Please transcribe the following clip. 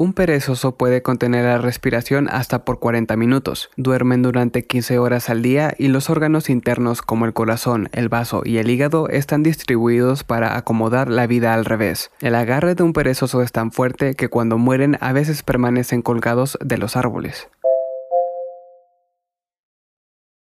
Un perezoso puede contener la respiración hasta por 40 minutos. Duermen durante 15 horas al día y los órganos internos como el corazón, el vaso y el hígado están distribuidos para acomodar la vida al revés. El agarre de un perezoso es tan fuerte que cuando mueren a veces permanecen colgados de los árboles.